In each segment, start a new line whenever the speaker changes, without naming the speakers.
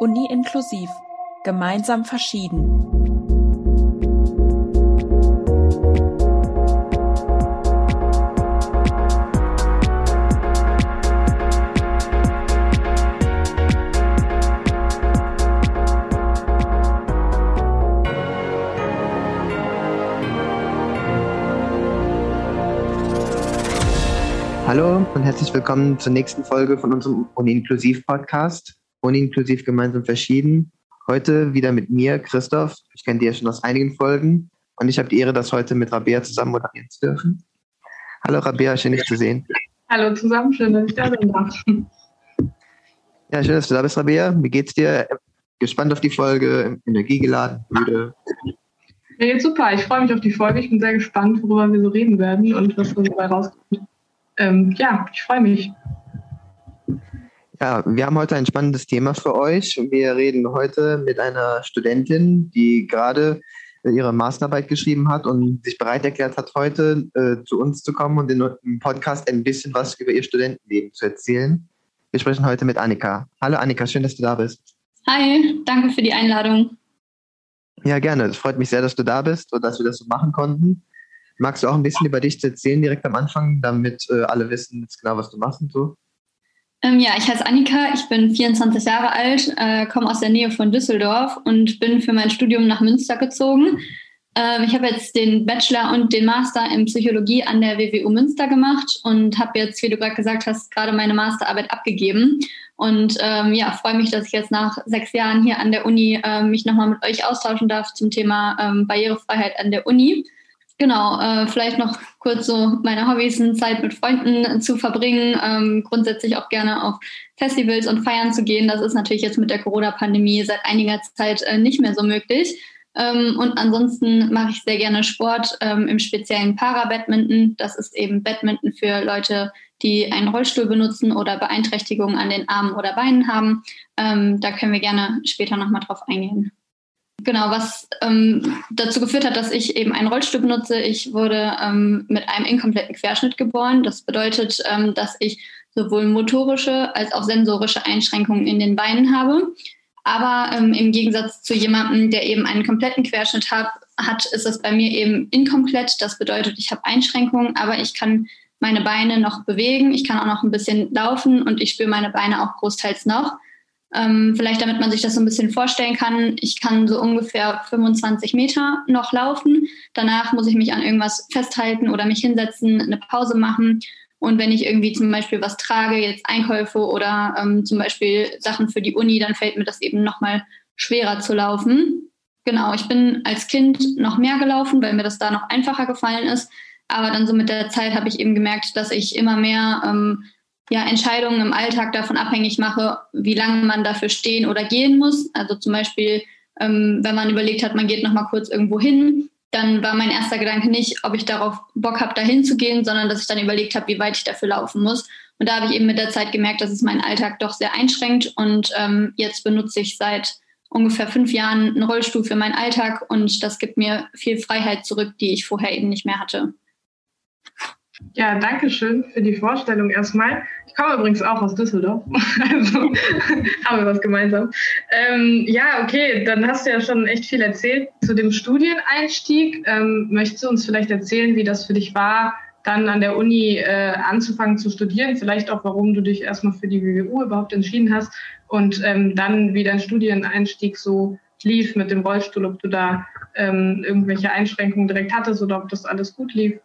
Uni inklusiv. Gemeinsam verschieden.
Hallo und herzlich willkommen zur nächsten Folge von unserem Uni-Inklusiv-Podcast. Uni-Inklusiv gemeinsam verschieden. Heute wieder mit mir, Christoph. Ich kenne dich ja schon aus einigen Folgen und ich habe die Ehre, das heute mit Rabea zusammen moderieren zu dürfen. Hallo Rabea, schön dich zu sehen.
Hallo zusammen, schön, dass ich da bin.
Ja, schön, dass du da bist, Rabea. Wie geht's dir? Gespannt auf die Folge, energiegeladen, müde?
Mir geht's super. Ich freue mich auf die Folge. Ich bin sehr gespannt, worüber wir so reden werden und was da dabei rauskommt ähm, ja, ich freue mich.
Ja, wir haben heute ein spannendes Thema für euch. Wir reden heute mit einer Studentin, die gerade ihre Masterarbeit geschrieben hat und sich bereit erklärt hat, heute äh, zu uns zu kommen und im Podcast ein bisschen was über ihr Studentenleben zu erzählen. Wir sprechen heute mit Annika. Hallo Annika, schön, dass du da bist.
Hi, danke für die Einladung.
Ja, gerne. Es freut mich sehr, dass du da bist und dass wir das so machen konnten. Magst du auch ein bisschen über dich erzählen direkt am Anfang, damit äh, alle wissen jetzt genau, was du machst und so?
Ähm, ja, ich heiße Annika, ich bin 24 Jahre alt, äh, komme aus der Nähe von Düsseldorf und bin für mein Studium nach Münster gezogen. Ähm, ich habe jetzt den Bachelor und den Master in Psychologie an der WWU Münster gemacht und habe jetzt, wie du gerade gesagt hast, gerade meine Masterarbeit abgegeben. Und ähm, ja, freue mich, dass ich jetzt nach sechs Jahren hier an der Uni äh, mich nochmal mit euch austauschen darf zum Thema ähm, Barrierefreiheit an der Uni. Genau, äh, vielleicht noch kurz so meine Hobbys Zeit mit Freunden zu verbringen, ähm, grundsätzlich auch gerne auf Festivals und Feiern zu gehen. Das ist natürlich jetzt mit der Corona-Pandemie seit einiger Zeit äh, nicht mehr so möglich. Ähm, und ansonsten mache ich sehr gerne Sport, ähm, im speziellen Para-Badminton. Das ist eben Badminton für Leute, die einen Rollstuhl benutzen oder Beeinträchtigungen an den Armen oder Beinen haben. Ähm, da können wir gerne später nochmal drauf eingehen. Genau, was ähm, dazu geführt hat, dass ich eben einen Rollstuhl benutze. Ich wurde ähm, mit einem inkompletten Querschnitt geboren. Das bedeutet, ähm, dass ich sowohl motorische als auch sensorische Einschränkungen in den Beinen habe. Aber ähm, im Gegensatz zu jemandem, der eben einen kompletten Querschnitt hat, hat, ist es bei mir eben inkomplett. Das bedeutet, ich habe Einschränkungen, aber ich kann meine Beine noch bewegen. Ich kann auch noch ein bisschen laufen und ich spüre meine Beine auch großteils noch. Ähm, vielleicht damit man sich das so ein bisschen vorstellen kann, ich kann so ungefähr 25 Meter noch laufen. Danach muss ich mich an irgendwas festhalten oder mich hinsetzen, eine Pause machen. Und wenn ich irgendwie zum Beispiel was trage, jetzt Einkäufe oder ähm, zum Beispiel Sachen für die Uni, dann fällt mir das eben nochmal schwerer zu laufen. Genau, ich bin als Kind noch mehr gelaufen, weil mir das da noch einfacher gefallen ist. Aber dann so mit der Zeit habe ich eben gemerkt, dass ich immer mehr ähm, ja, Entscheidungen im Alltag davon abhängig mache, wie lange man dafür stehen oder gehen muss. Also zum Beispiel, ähm, wenn man überlegt hat, man geht noch mal kurz irgendwo hin, dann war mein erster Gedanke nicht, ob ich darauf Bock habe, dahin zu gehen, sondern dass ich dann überlegt habe, wie weit ich dafür laufen muss. Und da habe ich eben mit der Zeit gemerkt, dass es meinen Alltag doch sehr einschränkt. Und ähm, jetzt benutze ich seit ungefähr fünf Jahren einen Rollstuhl für meinen Alltag und das gibt mir viel Freiheit zurück, die ich vorher eben nicht mehr hatte.
Ja, danke schön für die Vorstellung erstmal. Komme übrigens auch aus Düsseldorf, also haben wir was gemeinsam. Ähm, ja, okay, dann hast du ja schon echt viel erzählt zu dem Studieneinstieg. Ähm, möchtest du uns vielleicht erzählen, wie das für dich war, dann an der Uni äh, anzufangen zu studieren? Vielleicht auch, warum du dich erstmal für die WWU überhaupt entschieden hast und ähm, dann, wie dein Studieneinstieg so lief mit dem Rollstuhl, ob du da ähm, irgendwelche Einschränkungen direkt hattest oder ob das alles gut lief?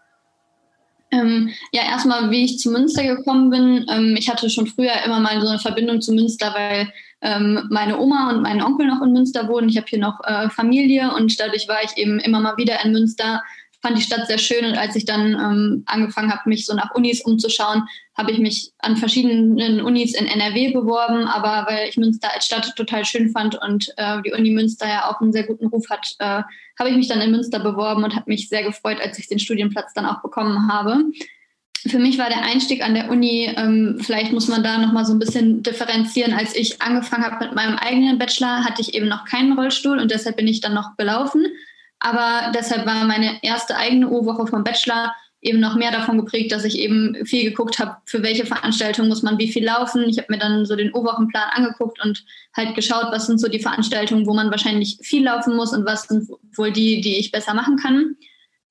Ähm, ja, erstmal, wie ich zu Münster gekommen bin. Ähm, ich hatte schon früher immer mal so eine Verbindung zu Münster, weil ähm, meine Oma und mein Onkel noch in Münster wohnen. Ich habe hier noch äh, Familie und dadurch war ich eben immer mal wieder in Münster fand die Stadt sehr schön und als ich dann ähm, angefangen habe, mich so nach Unis umzuschauen, habe ich mich an verschiedenen Unis in NRW beworben, aber weil ich Münster als Stadt total schön fand und äh, die Uni Münster ja auch einen sehr guten Ruf hat, äh, habe ich mich dann in Münster beworben und habe mich sehr gefreut, als ich den Studienplatz dann auch bekommen habe. Für mich war der Einstieg an der Uni, ähm, vielleicht muss man da nochmal so ein bisschen differenzieren. Als ich angefangen habe mit meinem eigenen Bachelor, hatte ich eben noch keinen Rollstuhl und deshalb bin ich dann noch gelaufen. Aber deshalb war meine erste eigene U-Woche vom Bachelor eben noch mehr davon geprägt, dass ich eben viel geguckt habe, für welche Veranstaltung muss man wie viel laufen. Ich habe mir dann so den O-Wochenplan angeguckt und halt geschaut, was sind so die Veranstaltungen, wo man wahrscheinlich viel laufen muss und was sind wohl die, die ich besser machen kann.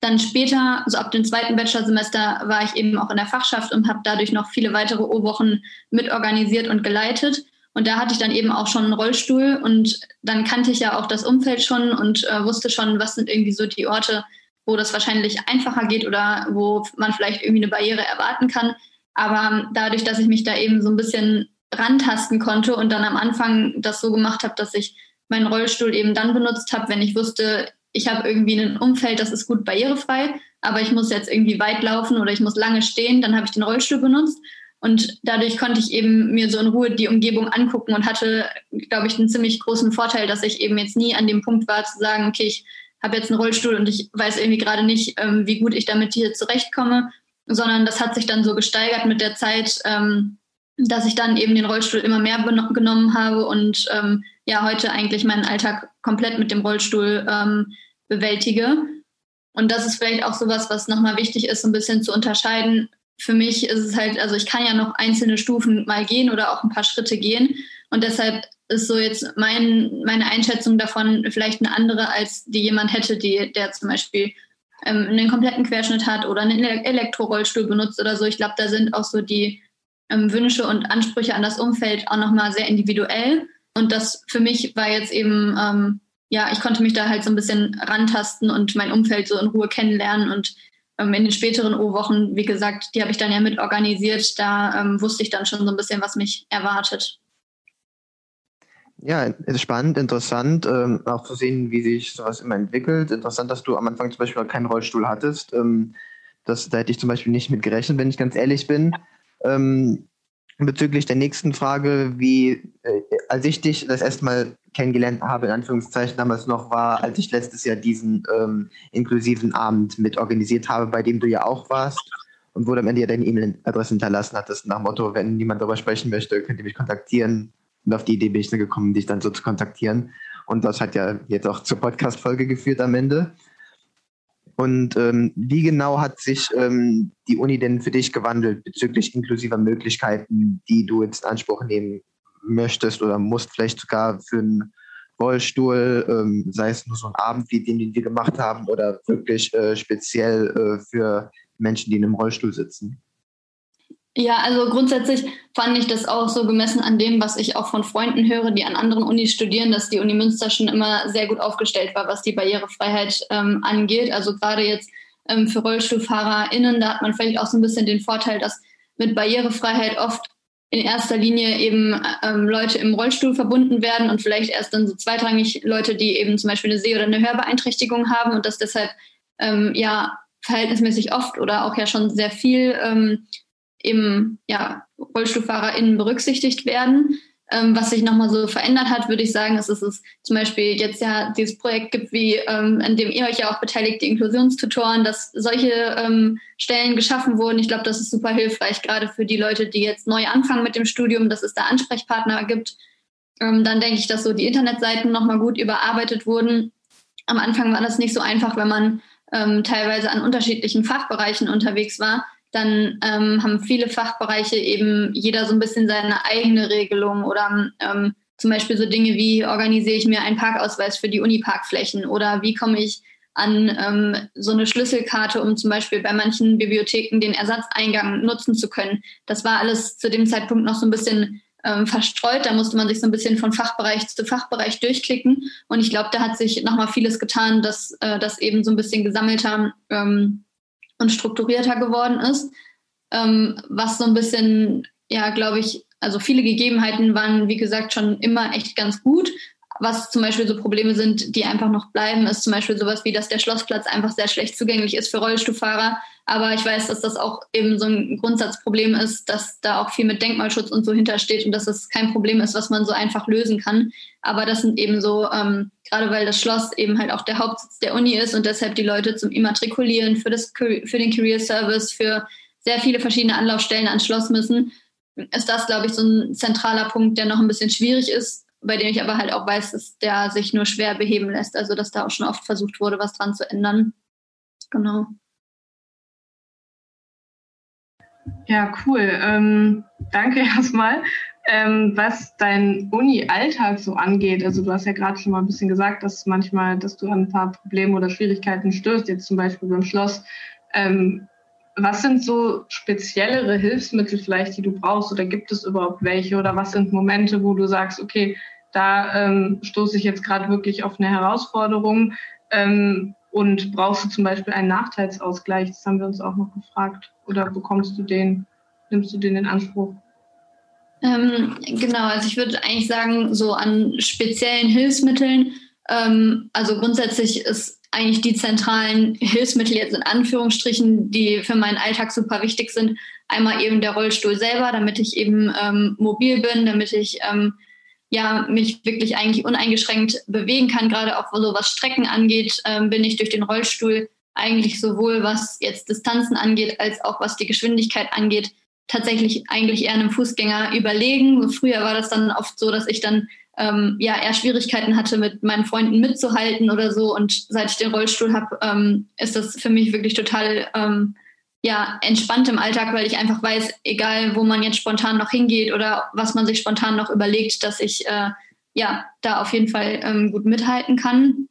Dann später, so ab dem zweiten Bachelorsemester, war ich eben auch in der Fachschaft und habe dadurch noch viele weitere O-Wochen mitorganisiert und geleitet. Und da hatte ich dann eben auch schon einen Rollstuhl und dann kannte ich ja auch das Umfeld schon und äh, wusste schon, was sind irgendwie so die Orte, wo das wahrscheinlich einfacher geht oder wo man vielleicht irgendwie eine Barriere erwarten kann. Aber dadurch, dass ich mich da eben so ein bisschen rantasten konnte und dann am Anfang das so gemacht habe, dass ich meinen Rollstuhl eben dann benutzt habe, wenn ich wusste, ich habe irgendwie ein Umfeld, das ist gut barrierefrei, aber ich muss jetzt irgendwie weit laufen oder ich muss lange stehen, dann habe ich den Rollstuhl benutzt. Und dadurch konnte ich eben mir so in Ruhe die Umgebung angucken und hatte, glaube ich, einen ziemlich großen Vorteil, dass ich eben jetzt nie an dem Punkt war zu sagen, okay, ich habe jetzt einen Rollstuhl und ich weiß irgendwie gerade nicht, ähm, wie gut ich damit hier zurechtkomme, sondern das hat sich dann so gesteigert mit der Zeit, ähm, dass ich dann eben den Rollstuhl immer mehr genommen habe und ähm, ja heute eigentlich meinen Alltag komplett mit dem Rollstuhl ähm, bewältige. Und das ist vielleicht auch sowas, was nochmal wichtig ist, so ein bisschen zu unterscheiden. Für mich ist es halt, also ich kann ja noch einzelne Stufen mal gehen oder auch ein paar Schritte gehen. Und deshalb ist so jetzt mein, meine Einschätzung davon vielleicht eine andere, als die jemand hätte, die, der zum Beispiel ähm, einen kompletten Querschnitt hat oder einen Elektrorollstuhl benutzt oder so. Ich glaube, da sind auch so die ähm, Wünsche und Ansprüche an das Umfeld auch nochmal sehr individuell. Und das für mich war jetzt eben, ähm, ja, ich konnte mich da halt so ein bisschen rantasten und mein Umfeld so in Ruhe kennenlernen und ähm, in den späteren O-Wochen, wie gesagt, die habe ich dann ja mit organisiert. Da ähm, wusste ich dann schon so ein bisschen, was mich erwartet.
Ja, spannend, interessant, ähm, auch zu sehen, wie sich sowas immer entwickelt. Interessant, dass du am Anfang zum Beispiel keinen Rollstuhl hattest. Ähm, das, da hätte ich zum Beispiel nicht mit gerechnet, wenn ich ganz ehrlich bin. Ähm, bezüglich der nächsten Frage, wie, äh, als ich dich das erste Mal kennengelernt habe, in Anführungszeichen damals noch war, als ich letztes Jahr diesen ähm, inklusiven Abend mit organisiert habe, bei dem du ja auch warst und wo du am Ende ja deine E-Mail-Adresse hinterlassen hattest, nach dem Motto, wenn niemand darüber sprechen möchte, könnt ihr mich kontaktieren und auf die Idee bin ich dann gekommen, dich dann so zu kontaktieren. Und das hat ja jetzt auch zur Podcast-Folge geführt am Ende. Und ähm, wie genau hat sich ähm, die Uni denn für dich gewandelt bezüglich inklusiver Möglichkeiten, die du jetzt in Anspruch nehmen möchtest oder musst, vielleicht sogar für einen Rollstuhl, ähm, sei es nur so ein Abend wie den, den wir gemacht haben, oder wirklich äh, speziell äh, für Menschen, die in einem Rollstuhl sitzen?
Ja, also grundsätzlich fand ich das auch so gemessen an dem, was ich auch von Freunden höre, die an anderen Unis studieren, dass die Uni Münster schon immer sehr gut aufgestellt war, was die Barrierefreiheit ähm, angeht. Also gerade jetzt ähm, für RollstuhlfahrerInnen, da hat man vielleicht auch so ein bisschen den Vorteil, dass mit Barrierefreiheit oft in erster Linie eben ähm, Leute im Rollstuhl verbunden werden und vielleicht erst dann so zweitrangig Leute, die eben zum Beispiel eine Seh- oder eine Hörbeeinträchtigung haben und dass deshalb ähm, ja verhältnismäßig oft oder auch ja schon sehr viel eben ja, RollstuhlfahrerInnen berücksichtigt werden. Ähm, was sich nochmal so verändert hat, würde ich sagen, ist, dass es zum Beispiel jetzt ja dieses Projekt gibt, wie ähm, an dem ihr euch ja auch beteiligt, die Inklusionstutoren, dass solche ähm, Stellen geschaffen wurden. Ich glaube, das ist super hilfreich, gerade für die Leute, die jetzt neu anfangen mit dem Studium, dass es da Ansprechpartner gibt. Ähm, dann denke ich, dass so die Internetseiten nochmal gut überarbeitet wurden. Am Anfang war das nicht so einfach, wenn man ähm, teilweise an unterschiedlichen Fachbereichen unterwegs war dann ähm, haben viele Fachbereiche eben jeder so ein bisschen seine eigene Regelung oder ähm, zum Beispiel so Dinge wie organisiere ich mir einen Parkausweis für die Uniparkflächen oder wie komme ich an ähm, so eine Schlüsselkarte, um zum Beispiel bei manchen Bibliotheken den Ersatzeingang nutzen zu können. Das war alles zu dem Zeitpunkt noch so ein bisschen ähm, verstreut. Da musste man sich so ein bisschen von Fachbereich zu Fachbereich durchklicken. Und ich glaube, da hat sich nochmal vieles getan, dass äh, das eben so ein bisschen gesammelter ähm, und strukturierter geworden ist, ähm, was so ein bisschen, ja, glaube ich, also viele Gegebenheiten waren, wie gesagt, schon immer echt ganz gut. Was zum Beispiel so Probleme sind, die einfach noch bleiben, ist zum Beispiel sowas wie, dass der Schlossplatz einfach sehr schlecht zugänglich ist für Rollstuhlfahrer. Aber ich weiß, dass das auch eben so ein Grundsatzproblem ist, dass da auch viel mit Denkmalschutz und so hintersteht und dass es kein Problem ist, was man so einfach lösen kann. Aber das sind eben so, ähm, gerade weil das Schloss eben halt auch der Hauptsitz der Uni ist und deshalb die Leute zum Immatrikulieren, für, das, für den Career Service, für sehr viele verschiedene Anlaufstellen ans Schloss müssen, ist das, glaube ich, so ein zentraler Punkt, der noch ein bisschen schwierig ist, bei dem ich aber halt auch weiß, dass der sich nur schwer beheben lässt. Also dass da auch schon oft versucht wurde, was dran zu ändern. Genau.
Ja, cool. Ähm, danke erstmal. Ähm, was dein Uni-Alltag so angeht, also du hast ja gerade schon mal ein bisschen gesagt, dass manchmal, dass du an ein paar Probleme oder Schwierigkeiten stößt, jetzt zum Beispiel beim Schloss. Ähm, was sind so speziellere Hilfsmittel vielleicht, die du brauchst oder gibt es überhaupt welche oder was sind Momente, wo du sagst, okay, da ähm, stoße ich jetzt gerade wirklich auf eine Herausforderung ähm, und brauchst du zum Beispiel einen Nachteilsausgleich? Das haben wir uns auch noch gefragt. Oder bekommst du den, nimmst du den in Anspruch?
Ähm, genau, also ich würde eigentlich sagen, so an speziellen Hilfsmitteln, ähm, also grundsätzlich ist eigentlich die zentralen Hilfsmittel jetzt in Anführungsstrichen, die für meinen Alltag super wichtig sind, einmal eben der Rollstuhl selber, damit ich eben ähm, mobil bin, damit ich ähm, ja, mich wirklich eigentlich uneingeschränkt bewegen kann, gerade auch so was Strecken angeht, ähm, bin ich durch den Rollstuhl eigentlich sowohl was jetzt Distanzen angeht, als auch was die Geschwindigkeit angeht, tatsächlich eigentlich eher einem Fußgänger überlegen. Früher war das dann oft so, dass ich dann ähm, ja eher Schwierigkeiten hatte, mit meinen Freunden mitzuhalten oder so. Und seit ich den Rollstuhl habe, ähm, ist das für mich wirklich total ähm, ja entspannt im Alltag, weil ich einfach weiß, egal wo man jetzt spontan noch hingeht oder was man sich spontan noch überlegt, dass ich äh, ja da auf jeden Fall ähm, gut mithalten kann.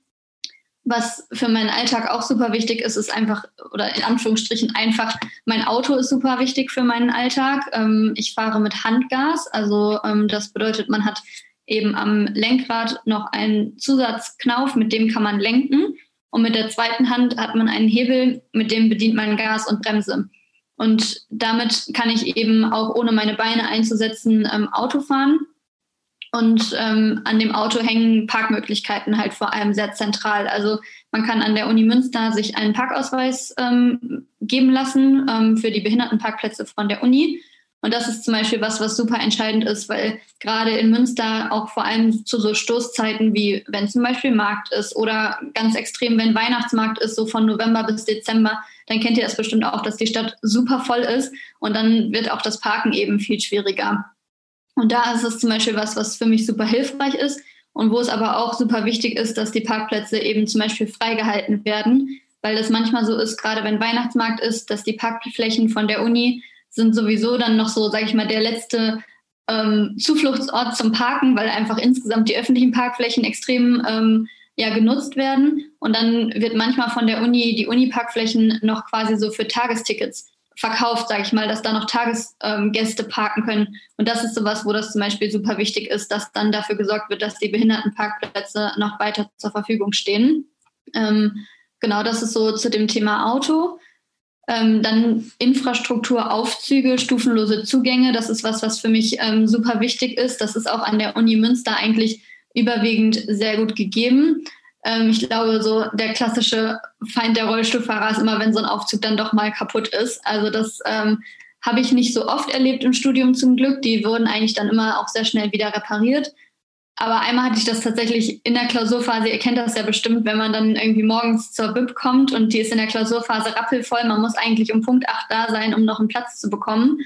Was für meinen Alltag auch super wichtig ist, ist einfach, oder in Anführungsstrichen einfach, mein Auto ist super wichtig für meinen Alltag. Ähm, ich fahre mit Handgas, also ähm, das bedeutet, man hat eben am Lenkrad noch einen Zusatzknauf, mit dem kann man lenken. Und mit der zweiten Hand hat man einen Hebel, mit dem bedient man Gas und Bremse. Und damit kann ich eben auch ohne meine Beine einzusetzen ähm, Auto fahren. Und ähm, an dem Auto hängen Parkmöglichkeiten halt vor allem sehr zentral. Also man kann an der Uni Münster sich einen Parkausweis ähm, geben lassen ähm, für die Behindertenparkplätze von der Uni. Und das ist zum Beispiel was, was super entscheidend ist, weil gerade in Münster auch vor allem zu so Stoßzeiten wie wenn zum Beispiel Markt ist oder ganz extrem, wenn Weihnachtsmarkt ist, so von November bis Dezember, dann kennt ihr das bestimmt auch, dass die Stadt super voll ist und dann wird auch das Parken eben viel schwieriger. Und da ist es zum Beispiel was, was für mich super hilfreich ist und wo es aber auch super wichtig ist, dass die Parkplätze eben zum Beispiel freigehalten werden, weil das manchmal so ist, gerade wenn Weihnachtsmarkt ist, dass die Parkflächen von der Uni sind sowieso dann noch so, sage ich mal, der letzte ähm, Zufluchtsort zum Parken, weil einfach insgesamt die öffentlichen Parkflächen extrem ähm, ja, genutzt werden. Und dann wird manchmal von der Uni die Uni-Parkflächen noch quasi so für Tagestickets verkauft, sage ich mal, dass da noch Tagesgäste ähm, parken können. Und das ist sowas, wo das zum Beispiel super wichtig ist, dass dann dafür gesorgt wird, dass die Behindertenparkplätze noch weiter zur Verfügung stehen. Ähm, genau, das ist so zu dem Thema Auto. Ähm, dann Infrastruktur, Aufzüge, stufenlose Zugänge. Das ist was, was für mich ähm, super wichtig ist. Das ist auch an der Uni Münster eigentlich überwiegend sehr gut gegeben. Ähm, ich glaube, so der klassische Feind der Rollstuhlfahrer ist immer, wenn so ein Aufzug dann doch mal kaputt ist. Also das ähm, habe ich nicht so oft erlebt im Studium zum Glück. Die wurden eigentlich dann immer auch sehr schnell wieder repariert. Aber einmal hatte ich das tatsächlich in der Klausurphase, ihr kennt das ja bestimmt, wenn man dann irgendwie morgens zur BIP kommt und die ist in der Klausurphase rappelvoll, man muss eigentlich um Punkt 8 da sein, um noch einen Platz zu bekommen.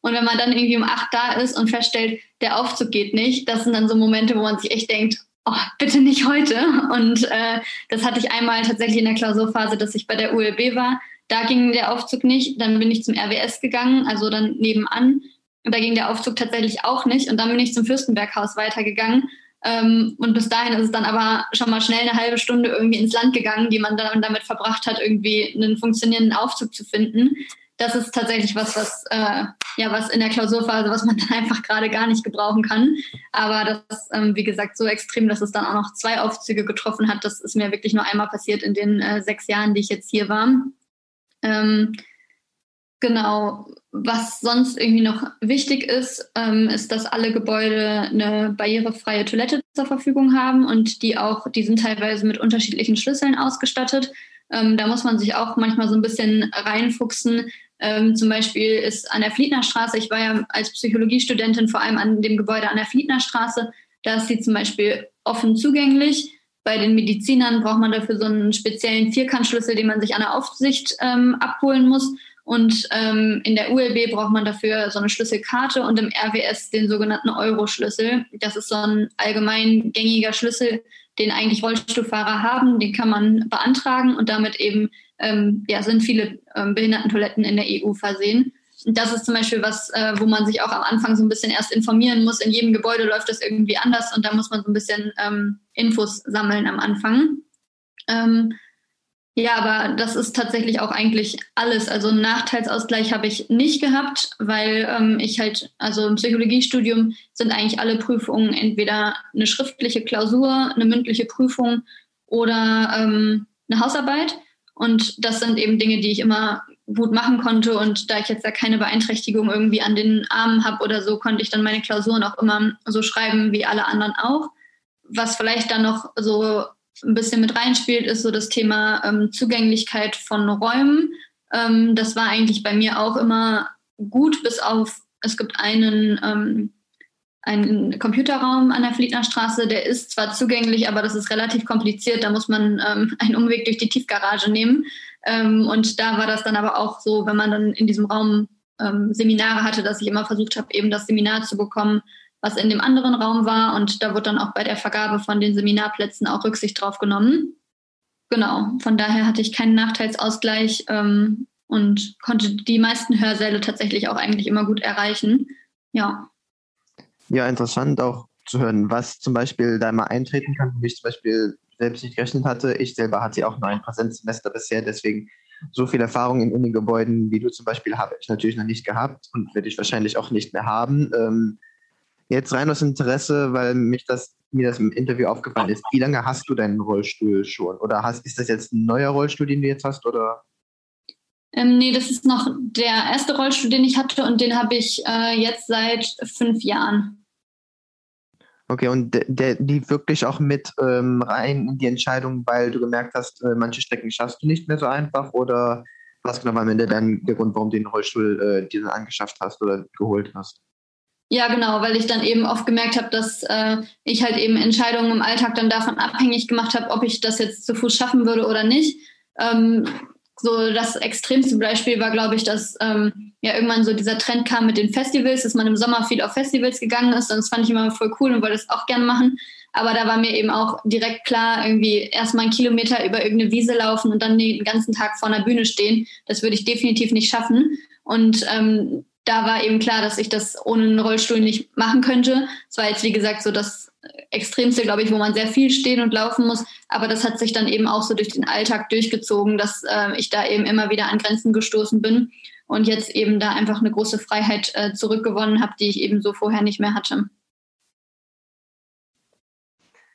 Und wenn man dann irgendwie um 8 da ist und feststellt, der Aufzug geht nicht, das sind dann so Momente, wo man sich echt denkt, oh, bitte nicht heute. Und äh, das hatte ich einmal tatsächlich in der Klausurphase, dass ich bei der ULB war. Da ging der Aufzug nicht. Dann bin ich zum RWS gegangen, also dann nebenan. Und da ging der Aufzug tatsächlich auch nicht. Und dann bin ich zum Fürstenberghaus weitergegangen. Ähm, und bis dahin ist es dann aber schon mal schnell eine halbe Stunde irgendwie ins Land gegangen, die man dann damit verbracht hat, irgendwie einen funktionierenden Aufzug zu finden. Das ist tatsächlich was, was, äh, ja, was in der Klausurphase, was man dann einfach gerade gar nicht gebrauchen kann. Aber das, ähm, wie gesagt, so extrem, dass es dann auch noch zwei Aufzüge getroffen hat. Das ist mir wirklich nur einmal passiert in den äh, sechs Jahren, die ich jetzt hier war. Ähm, Genau. Was sonst irgendwie noch wichtig ist, ähm, ist, dass alle Gebäude eine barrierefreie Toilette zur Verfügung haben und die auch, die sind teilweise mit unterschiedlichen Schlüsseln ausgestattet. Ähm, da muss man sich auch manchmal so ein bisschen reinfuchsen. Ähm, zum Beispiel ist an der Fliednerstraße, ich war ja als Psychologiestudentin vor allem an dem Gebäude an der Fliednerstraße, da ist sie zum Beispiel offen zugänglich. Bei den Medizinern braucht man dafür so einen speziellen Vierkantschlüssel, den man sich an der Aufsicht ähm, abholen muss. Und ähm, in der ULB braucht man dafür so eine Schlüsselkarte und im RWS den sogenannten Euro-Schlüssel. Das ist so ein allgemein gängiger Schlüssel, den eigentlich Rollstuhlfahrer haben. Den kann man beantragen und damit eben ähm, ja, sind viele ähm, Behindertentoiletten in der EU versehen. das ist zum Beispiel was, äh, wo man sich auch am Anfang so ein bisschen erst informieren muss. In jedem Gebäude läuft das irgendwie anders und da muss man so ein bisschen ähm, Infos sammeln am Anfang. Ähm, ja, aber das ist tatsächlich auch eigentlich alles. Also einen Nachteilsausgleich habe ich nicht gehabt, weil ähm, ich halt, also im Psychologiestudium sind eigentlich alle Prüfungen entweder eine schriftliche Klausur, eine mündliche Prüfung oder ähm, eine Hausarbeit. Und das sind eben Dinge, die ich immer gut machen konnte. Und da ich jetzt ja keine Beeinträchtigung irgendwie an den Armen habe oder so, konnte ich dann meine Klausuren auch immer so schreiben wie alle anderen auch. Was vielleicht dann noch so ein bisschen mit reinspielt, ist so das Thema ähm, Zugänglichkeit von Räumen. Ähm, das war eigentlich bei mir auch immer gut, bis auf, es gibt einen, ähm, einen Computerraum an der Fliedner Straße, der ist zwar zugänglich, aber das ist relativ kompliziert. Da muss man ähm, einen Umweg durch die Tiefgarage nehmen. Ähm, und da war das dann aber auch so, wenn man dann in diesem Raum ähm, Seminare hatte, dass ich immer versucht habe, eben das Seminar zu bekommen, was in dem anderen Raum war. Und da wird dann auch bei der Vergabe von den Seminarplätzen auch Rücksicht drauf genommen. Genau, von daher hatte ich keinen Nachteilsausgleich ähm, und konnte die meisten Hörsäle tatsächlich auch eigentlich immer gut erreichen. Ja.
Ja, interessant auch zu hören, was zum Beispiel da mal eintreten kann, wie ich zum Beispiel selbst nicht gerechnet hatte. Ich selber hatte auch nur ein Präsenzsemester bisher, deswegen so viel Erfahrung in Unigebäuden wie du zum Beispiel habe ich natürlich noch nicht gehabt und werde ich wahrscheinlich auch nicht mehr haben. Ähm, Jetzt rein aus Interesse, weil mich das, mir das im Interview aufgefallen ist. Wie lange hast du deinen Rollstuhl schon? Oder hast, ist das jetzt ein neuer Rollstuhl, den du jetzt hast? Oder?
Ähm, nee, das ist noch der erste Rollstuhl, den ich hatte und den habe ich äh, jetzt seit fünf Jahren.
Okay, und der, der lief wirklich auch mit ähm, rein in die Entscheidung, weil du gemerkt hast, äh, manche Strecken schaffst du nicht mehr so einfach oder was genau war am Ende dann der Grund, warum du den Rollstuhl äh, dir dann angeschafft hast oder geholt hast?
Ja, genau, weil ich dann eben oft gemerkt habe, dass äh, ich halt eben Entscheidungen im Alltag dann davon abhängig gemacht habe, ob ich das jetzt zu Fuß schaffen würde oder nicht. Ähm, so das extremste Beispiel war, glaube ich, dass ähm, ja irgendwann so dieser Trend kam mit den Festivals, dass man im Sommer viel auf Festivals gegangen ist. Und das fand ich immer voll cool und wollte es auch gerne machen. Aber da war mir eben auch direkt klar, irgendwie erstmal einen Kilometer über irgendeine Wiese laufen und dann den ganzen Tag vor einer Bühne stehen. Das würde ich definitiv nicht schaffen. Und ähm, da war eben klar, dass ich das ohne einen Rollstuhl nicht machen könnte. Es war jetzt, wie gesagt, so das Extremste, glaube ich, wo man sehr viel stehen und laufen muss. Aber das hat sich dann eben auch so durch den Alltag durchgezogen, dass äh, ich da eben immer wieder an Grenzen gestoßen bin und jetzt eben da einfach eine große Freiheit äh, zurückgewonnen habe, die ich eben so vorher nicht mehr hatte.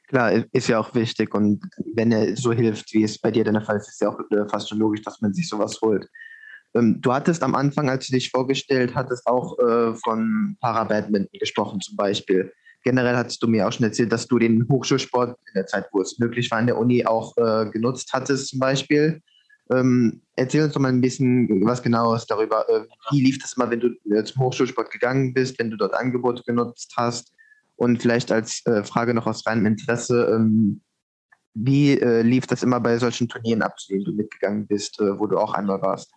Klar, ist ja auch wichtig. Und wenn er so hilft, wie es bei dir der Fall ist, ist ja auch äh, fast schon logisch, dass man sich sowas holt. Ähm, du hattest am Anfang, als du dich vorgestellt hattest, auch äh, von Parabadminton gesprochen zum Beispiel. Generell hattest du mir auch schon erzählt, dass du den Hochschulsport in der Zeit, wo es möglich war, in der Uni auch äh, genutzt hattest zum Beispiel. Ähm, erzähl uns doch mal ein bisschen was Genaues darüber. Äh, wie lief das mal, wenn du äh, zum Hochschulsport gegangen bist, wenn du dort Angebote genutzt hast? Und vielleicht als äh, Frage noch aus reinem Interesse, ähm, wie äh, lief das immer bei solchen Turnieren ab, zu denen du mitgegangen bist, wo du auch einmal warst?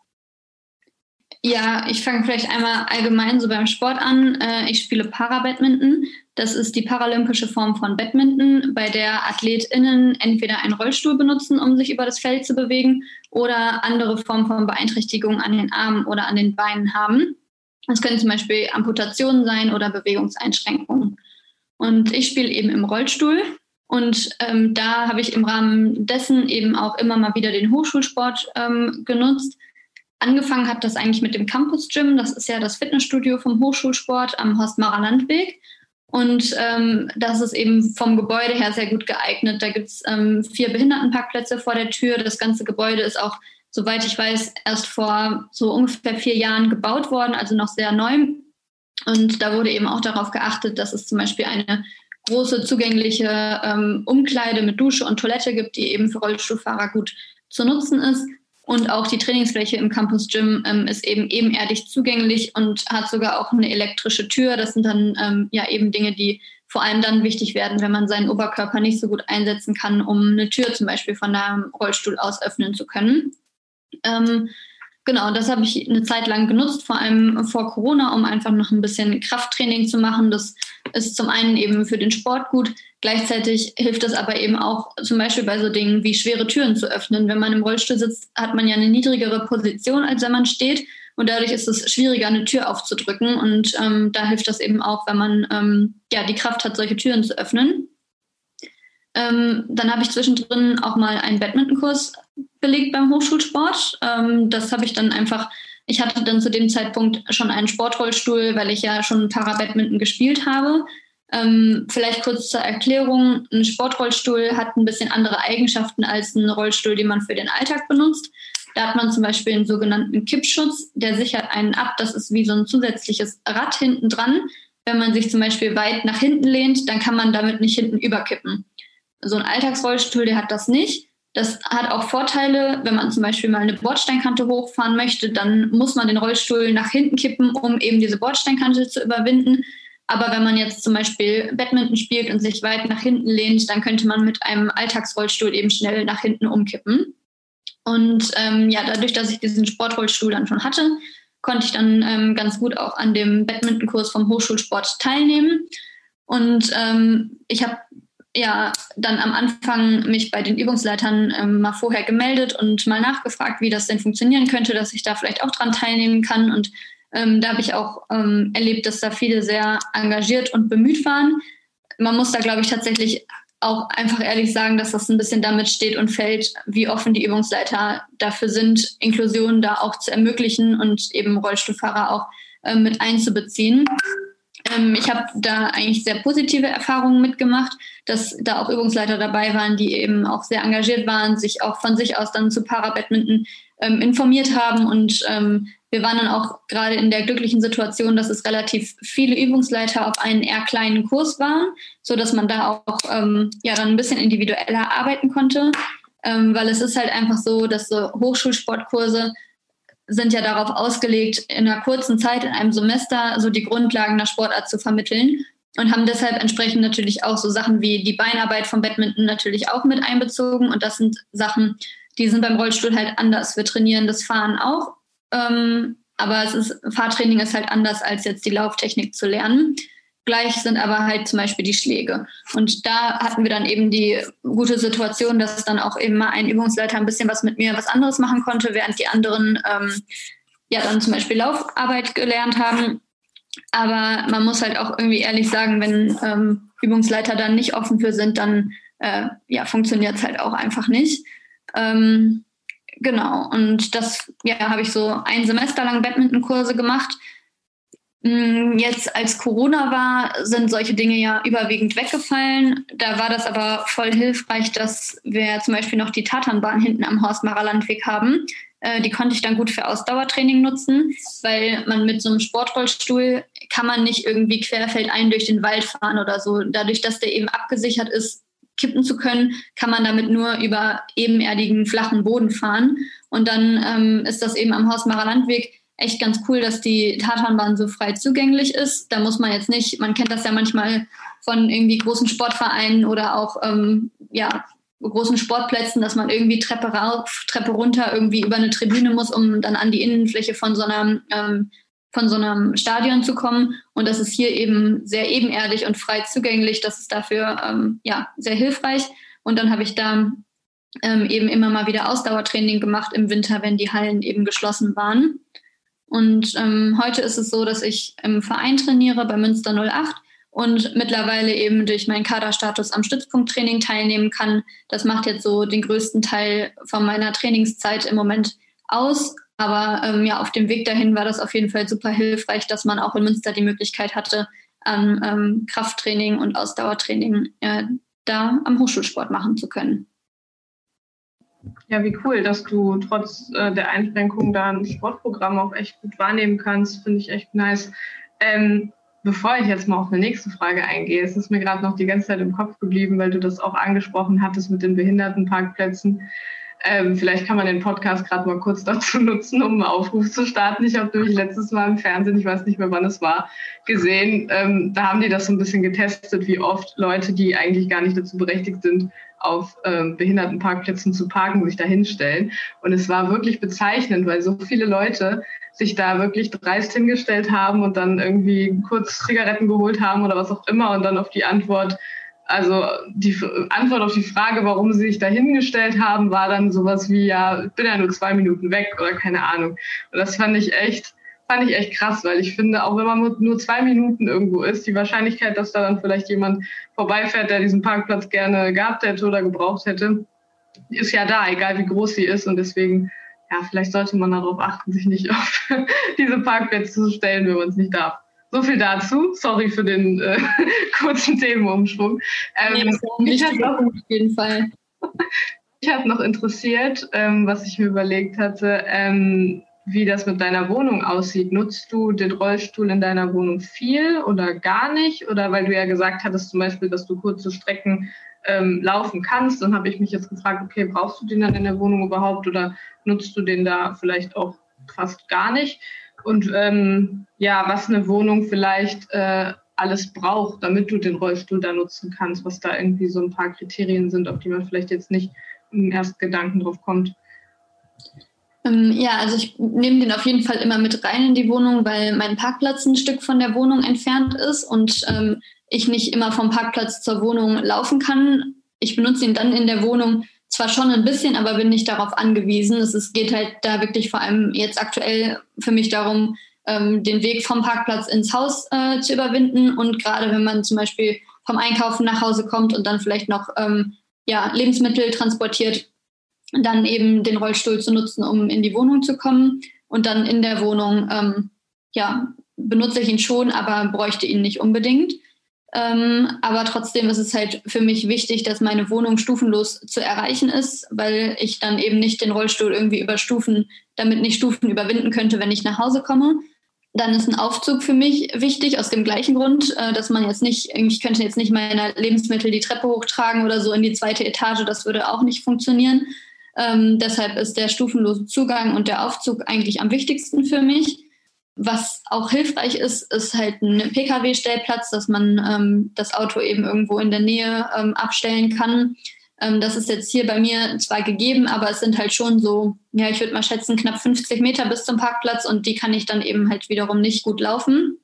Ja, ich fange vielleicht einmal allgemein so beim Sport an. Äh, ich spiele Parabadminton. Das ist die paralympische Form von Badminton, bei der AthletInnen entweder einen Rollstuhl benutzen, um sich über das Feld zu bewegen, oder andere Formen von Beeinträchtigung an den Armen oder an den Beinen haben. Das können zum Beispiel Amputationen sein oder Bewegungseinschränkungen. Und ich spiele eben im Rollstuhl. Und ähm, da habe ich im Rahmen dessen eben auch immer mal wieder den Hochschulsport ähm, genutzt Angefangen hat das eigentlich mit dem Campus Gym. Das ist ja das Fitnessstudio vom Hochschulsport am Horstmarer Landweg. Und ähm, das ist eben vom Gebäude her sehr gut geeignet. Da gibt es ähm, vier Behindertenparkplätze vor der Tür. Das ganze Gebäude ist auch, soweit ich weiß, erst vor so ungefähr vier Jahren gebaut worden, also noch sehr neu. Und da wurde eben auch darauf geachtet, dass es zum Beispiel eine große zugängliche ähm, Umkleide mit Dusche und Toilette gibt, die eben für Rollstuhlfahrer gut zu nutzen ist. Und auch die Trainingsfläche im Campus Gym ähm, ist eben ebenerdig zugänglich und hat sogar auch eine elektrische Tür. Das sind dann ähm, ja eben Dinge, die vor allem dann wichtig werden, wenn man seinen Oberkörper nicht so gut einsetzen kann, um eine Tür zum Beispiel von einem Rollstuhl aus öffnen zu können. Ähm, genau, das habe ich eine Zeit lang genutzt, vor allem vor Corona, um einfach noch ein bisschen Krafttraining zu machen. Das ist zum einen eben für den Sport gut, Gleichzeitig hilft es aber eben auch zum Beispiel bei so Dingen wie schwere Türen zu öffnen. Wenn man im Rollstuhl sitzt, hat man ja eine niedrigere Position, als wenn man steht. und dadurch ist es schwieriger, eine Tür aufzudrücken und ähm, da hilft das eben auch, wenn man ähm, ja die Kraft hat, solche Türen zu öffnen. Ähm, dann habe ich zwischendrin auch mal einen Badmintonkurs belegt beim Hochschulsport. Ähm, das habe ich dann einfach, ich hatte dann zu dem Zeitpunkt schon einen Sportrollstuhl, weil ich ja schon Parabadminton gespielt habe. Ähm, vielleicht kurz zur Erklärung. Ein Sportrollstuhl hat ein bisschen andere Eigenschaften als ein Rollstuhl, den man für den Alltag benutzt. Da hat man zum Beispiel einen sogenannten Kippschutz, der sichert einen ab. Das ist wie so ein zusätzliches Rad hinten dran. Wenn man sich zum Beispiel weit nach hinten lehnt, dann kann man damit nicht hinten überkippen. So ein Alltagsrollstuhl, der hat das nicht. Das hat auch Vorteile, wenn man zum Beispiel mal eine Bordsteinkante hochfahren möchte, dann muss man den Rollstuhl nach hinten kippen, um eben diese Bordsteinkante zu überwinden. Aber wenn man jetzt zum Beispiel Badminton spielt und sich weit nach hinten lehnt, dann könnte man mit einem Alltagsrollstuhl eben schnell nach hinten umkippen. Und ähm, ja, dadurch, dass ich diesen Sportrollstuhl dann schon hatte, konnte ich dann ähm, ganz gut auch an dem Badmintonkurs vom Hochschulsport teilnehmen. Und ähm, ich habe ja dann am Anfang mich bei den Übungsleitern ähm, mal vorher gemeldet und mal nachgefragt, wie das denn funktionieren könnte, dass ich da vielleicht auch dran teilnehmen kann. Und ähm, da habe ich auch ähm, erlebt, dass da viele sehr engagiert und bemüht waren. Man muss da, glaube ich, tatsächlich auch einfach ehrlich sagen, dass das ein bisschen damit steht und fällt, wie offen die Übungsleiter dafür sind, Inklusion da auch zu ermöglichen und eben Rollstuhlfahrer auch äh, mit einzubeziehen. Ähm, ich habe da eigentlich sehr positive Erfahrungen mitgemacht, dass da auch Übungsleiter dabei waren, die eben auch sehr engagiert waren, sich auch von sich aus dann zu Parabadminton ähm, informiert haben. Und ähm, wir waren dann auch gerade in der glücklichen Situation, dass es relativ viele Übungsleiter auf einen eher kleinen Kurs waren, so dass man da auch ähm, ja dann ein bisschen individueller arbeiten konnte. Ähm, weil es ist halt einfach so, dass so Hochschulsportkurse sind ja darauf ausgelegt, in einer kurzen Zeit, in einem Semester, so die Grundlagen der Sportart zu vermitteln und haben deshalb entsprechend natürlich auch so Sachen wie die Beinarbeit vom Badminton natürlich auch mit einbezogen. Und das sind Sachen, die sind beim Rollstuhl halt anders. Wir trainieren das Fahren auch, ähm, aber es ist, Fahrtraining ist halt anders als jetzt die Lauftechnik zu lernen. Gleich sind aber halt zum Beispiel die Schläge. Und da hatten wir dann eben die gute Situation, dass dann auch eben mal ein Übungsleiter ein bisschen was mit mir was anderes machen konnte, während die anderen ähm, ja dann zum Beispiel Laufarbeit gelernt haben. Aber man muss halt auch irgendwie ehrlich sagen, wenn ähm, Übungsleiter dann nicht offen für sind, dann äh, ja, funktioniert es halt auch einfach nicht. Ähm, genau, und das ja, habe ich so ein Semester lang Badmintonkurse gemacht jetzt als Corona war, sind solche Dinge ja überwiegend weggefallen. Da war das aber voll hilfreich, dass wir zum Beispiel noch die Tatanbahn hinten am Horstmacher Landweg haben. Äh, die konnte ich dann gut für Ausdauertraining nutzen, weil man mit so einem Sportrollstuhl kann man nicht irgendwie querfeldein durch den Wald fahren oder so. Dadurch, dass der eben abgesichert ist, kippen zu können, kann man damit nur über ebenerdigen, flachen Boden fahren. Und dann ähm, ist das eben am Hausmacher Landweg echt ganz cool, dass die Tatanbahn so frei zugänglich ist. Da muss man jetzt nicht, man kennt das ja manchmal von irgendwie großen Sportvereinen oder auch ähm, ja, großen Sportplätzen, dass man irgendwie Treppe rauf, Treppe runter irgendwie über eine Tribüne muss, um dann an die Innenfläche von so einem ähm, von so einem Stadion zu kommen. Und das ist hier eben sehr ebenerdig und frei zugänglich. Das ist dafür ähm, ja sehr hilfreich. Und dann habe ich da ähm, eben immer mal wieder Ausdauertraining gemacht im Winter, wenn die Hallen eben geschlossen waren. Und ähm, heute ist es so, dass ich im Verein trainiere bei Münster 08 und mittlerweile eben durch meinen Kaderstatus am Stützpunkttraining teilnehmen kann. Das macht jetzt so den größten Teil von meiner Trainingszeit im Moment aus. Aber ähm, ja, auf dem Weg dahin war das auf jeden Fall super hilfreich, dass man auch in Münster die Möglichkeit hatte, an ähm, Krafttraining und Ausdauertraining äh, da am Hochschulsport machen zu können.
Ja, wie cool, dass du trotz äh, der Einschränkungen da ein Sportprogramm auch echt gut wahrnehmen kannst. Finde ich echt nice. Ähm, bevor ich jetzt mal auf eine nächste Frage eingehe, es ist mir gerade noch die ganze Zeit im Kopf geblieben, weil du das auch angesprochen hattest mit den Behindertenparkplätzen. Ähm, vielleicht kann man den Podcast gerade mal kurz dazu nutzen, um einen Aufruf zu starten. Ich habe nämlich letztes Mal im Fernsehen, ich weiß nicht mehr wann es war, gesehen, ähm, da haben die das so ein bisschen getestet, wie oft Leute, die eigentlich gar nicht dazu berechtigt sind, auf ähm, Behindertenparkplätzen zu parken, sich da hinstellen. Und es war wirklich bezeichnend, weil so viele Leute sich da wirklich dreist hingestellt haben und dann irgendwie kurz Zigaretten geholt haben oder was auch immer und dann auf die Antwort, Also die Antwort auf die Frage, warum sie sich da hingestellt haben, war dann sowas wie, ja, ich bin ja nur zwei Minuten weg oder keine Ahnung. Und das fand ich echt, fand ich echt krass, weil ich finde, auch wenn man nur zwei Minuten irgendwo ist, die Wahrscheinlichkeit, dass da dann vielleicht jemand vorbeifährt, der diesen Parkplatz gerne gehabt hätte oder gebraucht hätte, ist ja da, egal wie groß sie ist. Und deswegen, ja, vielleicht sollte man darauf achten, sich nicht auf diese Parkplätze zu stellen, wenn man es nicht darf. So viel dazu. Sorry für den äh, kurzen Themenumschwung. Ähm, nee, mich hat auch, auf jeden Fall. Ich habe noch interessiert, ähm, was ich mir überlegt hatte, ähm, wie das mit deiner Wohnung aussieht. Nutzt du den Rollstuhl in deiner Wohnung viel oder gar nicht? Oder weil du ja gesagt hattest zum Beispiel, dass du kurze Strecken ähm, laufen kannst, dann habe ich mich jetzt gefragt, okay, brauchst du den dann in der Wohnung überhaupt oder nutzt du den da vielleicht auch fast gar nicht? Und ähm, ja, was eine Wohnung vielleicht äh, alles braucht, damit du den Rollstuhl da nutzen kannst, was da irgendwie so ein paar Kriterien sind, auf die man vielleicht jetzt nicht im ersten Gedanken drauf kommt.
Ähm, ja, also ich nehme den auf jeden Fall immer mit rein in die Wohnung, weil mein Parkplatz ein Stück von der Wohnung entfernt ist und ähm, ich nicht immer vom Parkplatz zur Wohnung laufen kann. Ich benutze ihn dann in der Wohnung zwar schon ein bisschen, aber bin nicht darauf angewiesen. Es ist, geht halt da wirklich vor allem jetzt aktuell für mich darum, ähm, den Weg vom Parkplatz ins Haus äh, zu überwinden. Und gerade wenn man zum Beispiel vom Einkaufen nach Hause kommt und dann vielleicht noch ähm, ja, Lebensmittel transportiert, dann eben den Rollstuhl zu nutzen, um in die Wohnung zu kommen. Und dann in der Wohnung, ähm, ja, benutze ich ihn schon, aber bräuchte ihn nicht unbedingt. Ähm, aber trotzdem ist es halt für mich wichtig, dass meine Wohnung stufenlos zu erreichen ist, weil ich dann eben nicht den Rollstuhl irgendwie über Stufen, damit nicht Stufen überwinden könnte, wenn ich nach Hause komme. Dann ist ein Aufzug für mich wichtig, aus dem gleichen Grund, äh, dass man jetzt nicht, ich könnte jetzt nicht meine Lebensmittel die Treppe hochtragen oder so in die zweite Etage, das würde auch nicht funktionieren. Ähm, deshalb ist der stufenlose Zugang und der Aufzug eigentlich am wichtigsten für mich. Was auch hilfreich ist, ist halt ein Pkw-Stellplatz, dass man ähm, das Auto eben irgendwo in der Nähe ähm, abstellen kann. Ähm, das ist jetzt hier bei mir zwar gegeben, aber es sind halt schon so, ja, ich würde mal schätzen, knapp 50 Meter bis zum Parkplatz und die kann ich dann eben halt wiederum nicht gut laufen.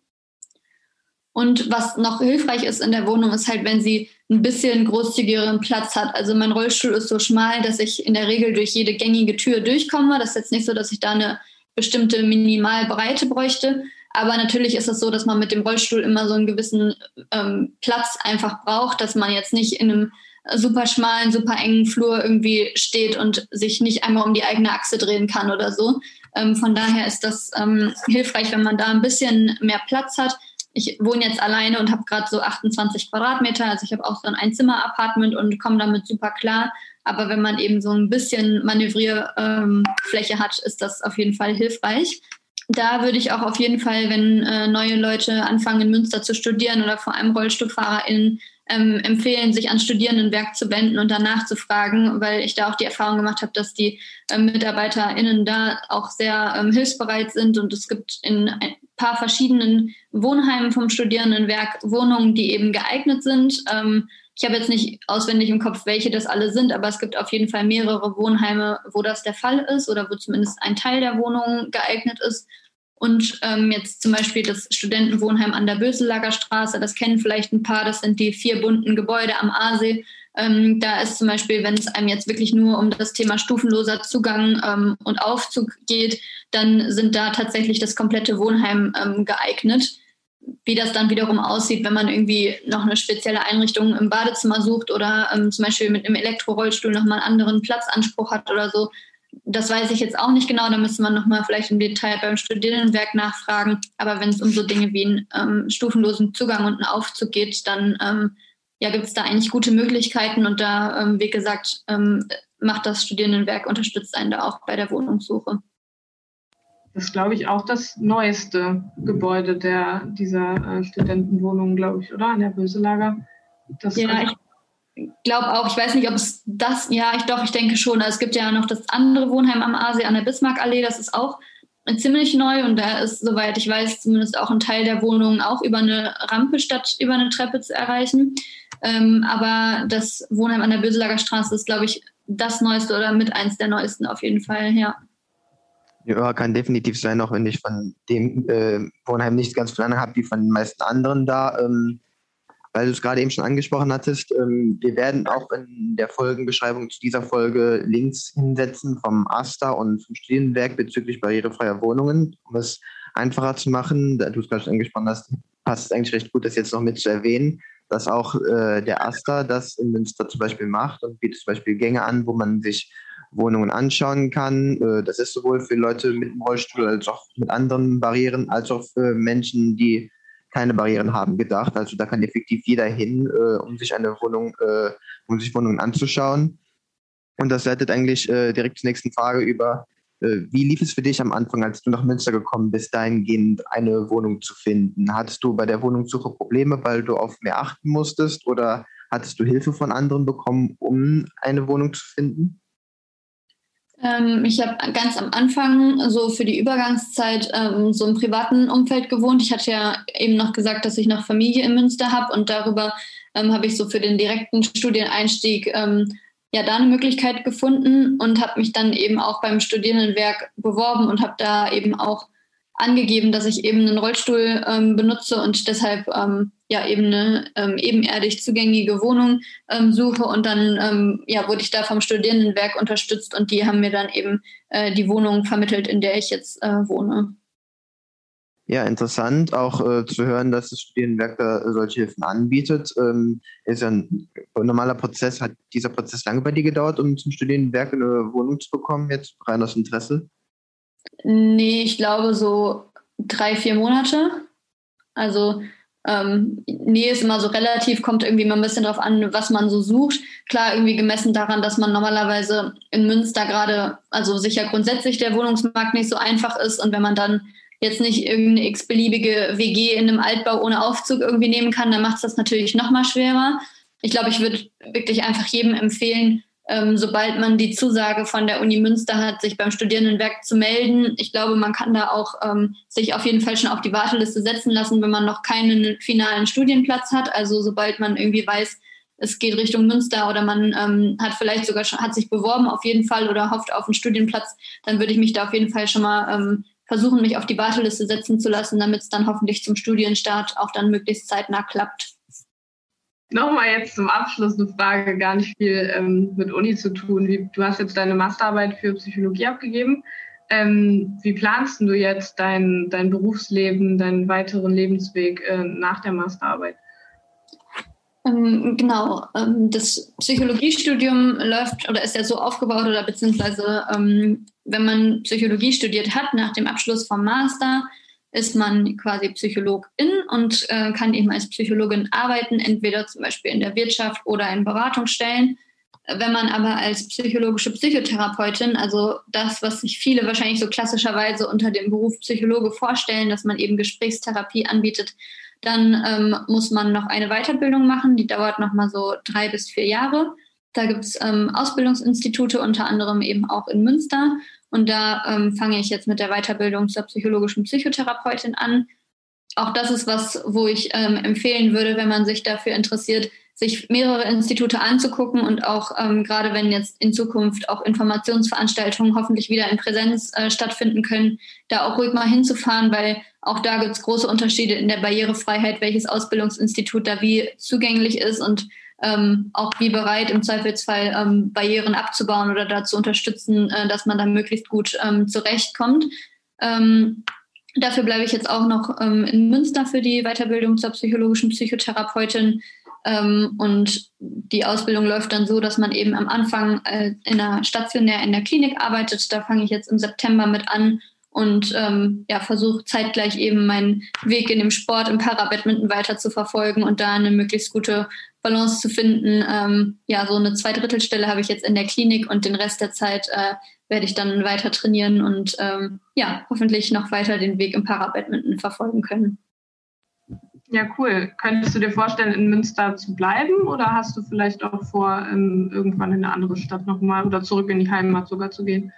Und was noch hilfreich ist in der Wohnung, ist halt, wenn sie ein bisschen großzügigeren Platz hat. Also mein Rollstuhl ist so schmal, dass ich in der Regel durch jede gängige Tür durchkomme. Das ist jetzt nicht so, dass ich da eine bestimmte Minimalbreite bräuchte. Aber natürlich ist es so, dass man mit dem Rollstuhl immer so einen gewissen ähm, Platz einfach braucht, dass man jetzt nicht in einem super schmalen, super engen Flur irgendwie steht und sich nicht einmal um die eigene Achse drehen kann oder so. Ähm, von daher ist das ähm, hilfreich, wenn man da ein bisschen mehr Platz hat ich wohne jetzt alleine und habe gerade so 28 Quadratmeter. Also ich habe auch so ein Einzimmer-Apartment und komme damit super klar. Aber wenn man eben so ein bisschen Manövrierfläche ähm, hat, ist das auf jeden Fall hilfreich. Da würde ich auch auf jeden Fall, wenn äh, neue Leute anfangen in Münster zu studieren oder vor allem RollstuhlfahrerInnen, ähm, empfehlen, sich an Studierendenwerk zu wenden und danach zu fragen, weil ich da auch die Erfahrung gemacht habe, dass die ähm, MitarbeiterInnen da auch sehr ähm, hilfsbereit sind und es gibt in paar verschiedenen Wohnheimen vom Studierendenwerk Wohnungen, die eben geeignet sind. Ähm, ich habe jetzt nicht auswendig im Kopf, welche das alle sind, aber es gibt auf jeden Fall mehrere Wohnheime, wo das der Fall ist oder wo zumindest ein Teil der Wohnungen geeignet ist. Und ähm, jetzt zum Beispiel das Studentenwohnheim an der Böselager Straße, das kennen vielleicht ein paar, das sind die vier bunten Gebäude am Aasee. Ähm, da ist zum Beispiel, wenn es einem jetzt wirklich nur um das Thema stufenloser Zugang ähm, und Aufzug geht, dann sind da tatsächlich das komplette Wohnheim ähm, geeignet. Wie das dann wiederum aussieht, wenn man irgendwie noch eine spezielle Einrichtung im Badezimmer sucht oder ähm, zum Beispiel mit einem Elektrorollstuhl nochmal einen anderen Platzanspruch hat oder so, das weiß ich jetzt auch nicht genau, da müsste man nochmal vielleicht im Detail beim Studierendenwerk nachfragen. Aber wenn es um so Dinge wie einen ähm, stufenlosen Zugang und einen Aufzug geht, dann ähm, ja, gibt es da eigentlich gute Möglichkeiten und da, ähm, wie gesagt, ähm, macht das Studierendenwerk, unterstützt einen da auch bei der Wohnungssuche.
Das ist, glaube ich, auch das neueste Gebäude der, dieser äh, Studentenwohnungen, glaube ich, oder? An der Böselager. Das
ja, ich glaube auch, ich weiß nicht, ob es das, ja, ich doch, ich denke schon. Also es gibt ja noch das andere Wohnheim am Aasee an der Bismarckallee, das ist auch ziemlich neu und da ist, soweit ich weiß, zumindest auch ein Teil der Wohnungen auch über eine Rampe statt über eine Treppe zu erreichen. Ähm, aber das Wohnheim an der Böselager Straße ist, glaube ich, das neueste oder mit eins der neuesten auf jeden Fall, ja.
Ja, kann definitiv sein, auch wenn ich von dem äh, Wohnheim nicht ganz viel Ahnung habe wie von den meisten anderen da. Ähm, weil du es gerade eben schon angesprochen hattest, ähm, wir werden auch in der Folgenbeschreibung zu dieser Folge Links hinsetzen vom AStA und vom Studienwerk bezüglich barrierefreier Wohnungen, um es einfacher zu machen. Da du es gerade schon angesprochen hast, passt es eigentlich recht gut, das jetzt noch mit zu erwähnen, dass auch äh, der AStA das in Münster zum Beispiel macht und bietet zum Beispiel Gänge an, wo man sich Wohnungen anschauen kann. Äh, das ist sowohl für Leute mit dem Rollstuhl als auch mit anderen Barrieren, als auch für Menschen, die keine Barrieren haben, gedacht. Also da kann effektiv jeder hin, äh, um sich eine Wohnung, äh, um sich Wohnungen anzuschauen. Und das leitet eigentlich äh, direkt zur nächsten Frage über. Äh, wie lief es für dich am Anfang, als du nach Münster gekommen bist, dahingehend eine Wohnung zu finden? Hattest du bei der Wohnungssuche Probleme, weil du auf mehr achten musstest oder hattest du Hilfe von anderen bekommen, um eine Wohnung zu finden?
Ähm, ich habe ganz am Anfang so für die Übergangszeit ähm, so im privaten Umfeld gewohnt. Ich hatte ja eben noch gesagt, dass ich noch Familie in Münster habe und darüber ähm, habe ich so für den direkten Studieneinstieg ähm, ja da eine Möglichkeit gefunden und habe mich dann eben auch beim Studierendenwerk beworben und habe da eben auch angegeben, dass ich eben einen Rollstuhl ähm, benutze und deshalb ähm, ja eben eine ähm, ebenerdig zugängliche Wohnung ähm, suche und dann ähm, ja wurde ich da vom Studierendenwerk unterstützt und die haben mir dann eben äh, die Wohnung vermittelt, in der ich jetzt äh, wohne.
Ja, interessant auch äh, zu hören, dass das Studierendenwerk da solche Hilfen anbietet. Ähm, ist ja ein, normaler Prozess. Hat dieser Prozess lange bei dir gedauert, um zum Studierendenwerk eine Wohnung zu bekommen, jetzt rein aus Interesse?
Nee, ich glaube so drei, vier Monate. Also ähm, nee, ist immer so relativ, kommt irgendwie mal ein bisschen drauf an, was man so sucht. Klar, irgendwie gemessen daran, dass man normalerweise in Münster gerade, also sicher grundsätzlich der Wohnungsmarkt nicht so einfach ist und wenn man dann jetzt nicht irgendeine x-beliebige WG in einem Altbau ohne Aufzug irgendwie nehmen kann, dann macht es das natürlich noch mal schwerer. Ich glaube, ich würde wirklich einfach jedem empfehlen, ähm, sobald man die Zusage von der Uni Münster hat, sich beim Studierendenwerk zu melden. Ich glaube, man kann da auch ähm, sich auf jeden Fall schon auf die Warteliste setzen lassen, wenn man noch keinen finalen Studienplatz hat. Also sobald man irgendwie weiß, es geht Richtung Münster oder man ähm, hat vielleicht sogar schon, hat sich beworben auf jeden Fall oder hofft auf einen Studienplatz, dann würde ich mich da auf jeden Fall schon mal ähm, versuchen, mich auf die Warteliste setzen zu lassen, damit es dann hoffentlich zum Studienstart auch dann möglichst zeitnah klappt.
Nochmal jetzt zum Abschluss eine Frage, gar nicht viel ähm, mit Uni zu tun. Wie, du hast jetzt deine Masterarbeit für Psychologie abgegeben. Ähm, wie planst du jetzt dein, dein Berufsleben, deinen weiteren Lebensweg äh, nach der Masterarbeit?
Ähm, genau, ähm, das Psychologiestudium läuft oder ist ja so aufgebaut oder beziehungsweise ähm, wenn man Psychologie studiert hat nach dem Abschluss vom Master, ist man quasi Psychologin und äh, kann eben als Psychologin arbeiten, entweder zum Beispiel in der Wirtschaft oder in Beratungsstellen. Wenn man aber als psychologische Psychotherapeutin, also das, was sich viele wahrscheinlich so klassischerweise unter dem Beruf Psychologe vorstellen, dass man eben Gesprächstherapie anbietet, dann ähm, muss man noch eine Weiterbildung machen, die dauert nochmal so drei bis vier Jahre. Da gibt es ähm, Ausbildungsinstitute, unter anderem eben auch in Münster. Und da ähm, fange ich jetzt mit der Weiterbildung zur psychologischen Psychotherapeutin an. Auch das ist was, wo ich ähm, empfehlen würde, wenn man sich dafür interessiert, sich mehrere Institute anzugucken und auch ähm, gerade wenn jetzt in Zukunft auch Informationsveranstaltungen hoffentlich wieder in Präsenz äh, stattfinden können, da auch ruhig mal hinzufahren, weil auch da gibt es große Unterschiede in der Barrierefreiheit, welches Ausbildungsinstitut da wie zugänglich ist und ähm, auch wie bereit, im Zweifelsfall ähm, Barrieren abzubauen oder dazu unterstützen, äh, dass man da möglichst gut ähm, zurechtkommt. Ähm, dafür bleibe ich jetzt auch noch ähm, in Münster für die Weiterbildung zur psychologischen Psychotherapeutin. Ähm, und die Ausbildung läuft dann so, dass man eben am Anfang äh, in einer stationär in der Klinik arbeitet. Da fange ich jetzt im September mit an und ähm, ja, versuche zeitgleich eben meinen Weg in dem Sport im Parabadminton weiter zu verfolgen und da eine möglichst gute Balance zu finden. Ähm, ja, so eine Zweidrittelstelle habe ich jetzt in der Klinik und den Rest der Zeit äh, werde ich dann weiter trainieren und ähm, ja, hoffentlich noch weiter den Weg im Parabadminton verfolgen können.
Ja, cool. Könntest du dir vorstellen, in Münster zu bleiben oder hast du vielleicht auch vor, ähm, irgendwann in eine andere Stadt nochmal oder zurück in die Heimat sogar zu gehen?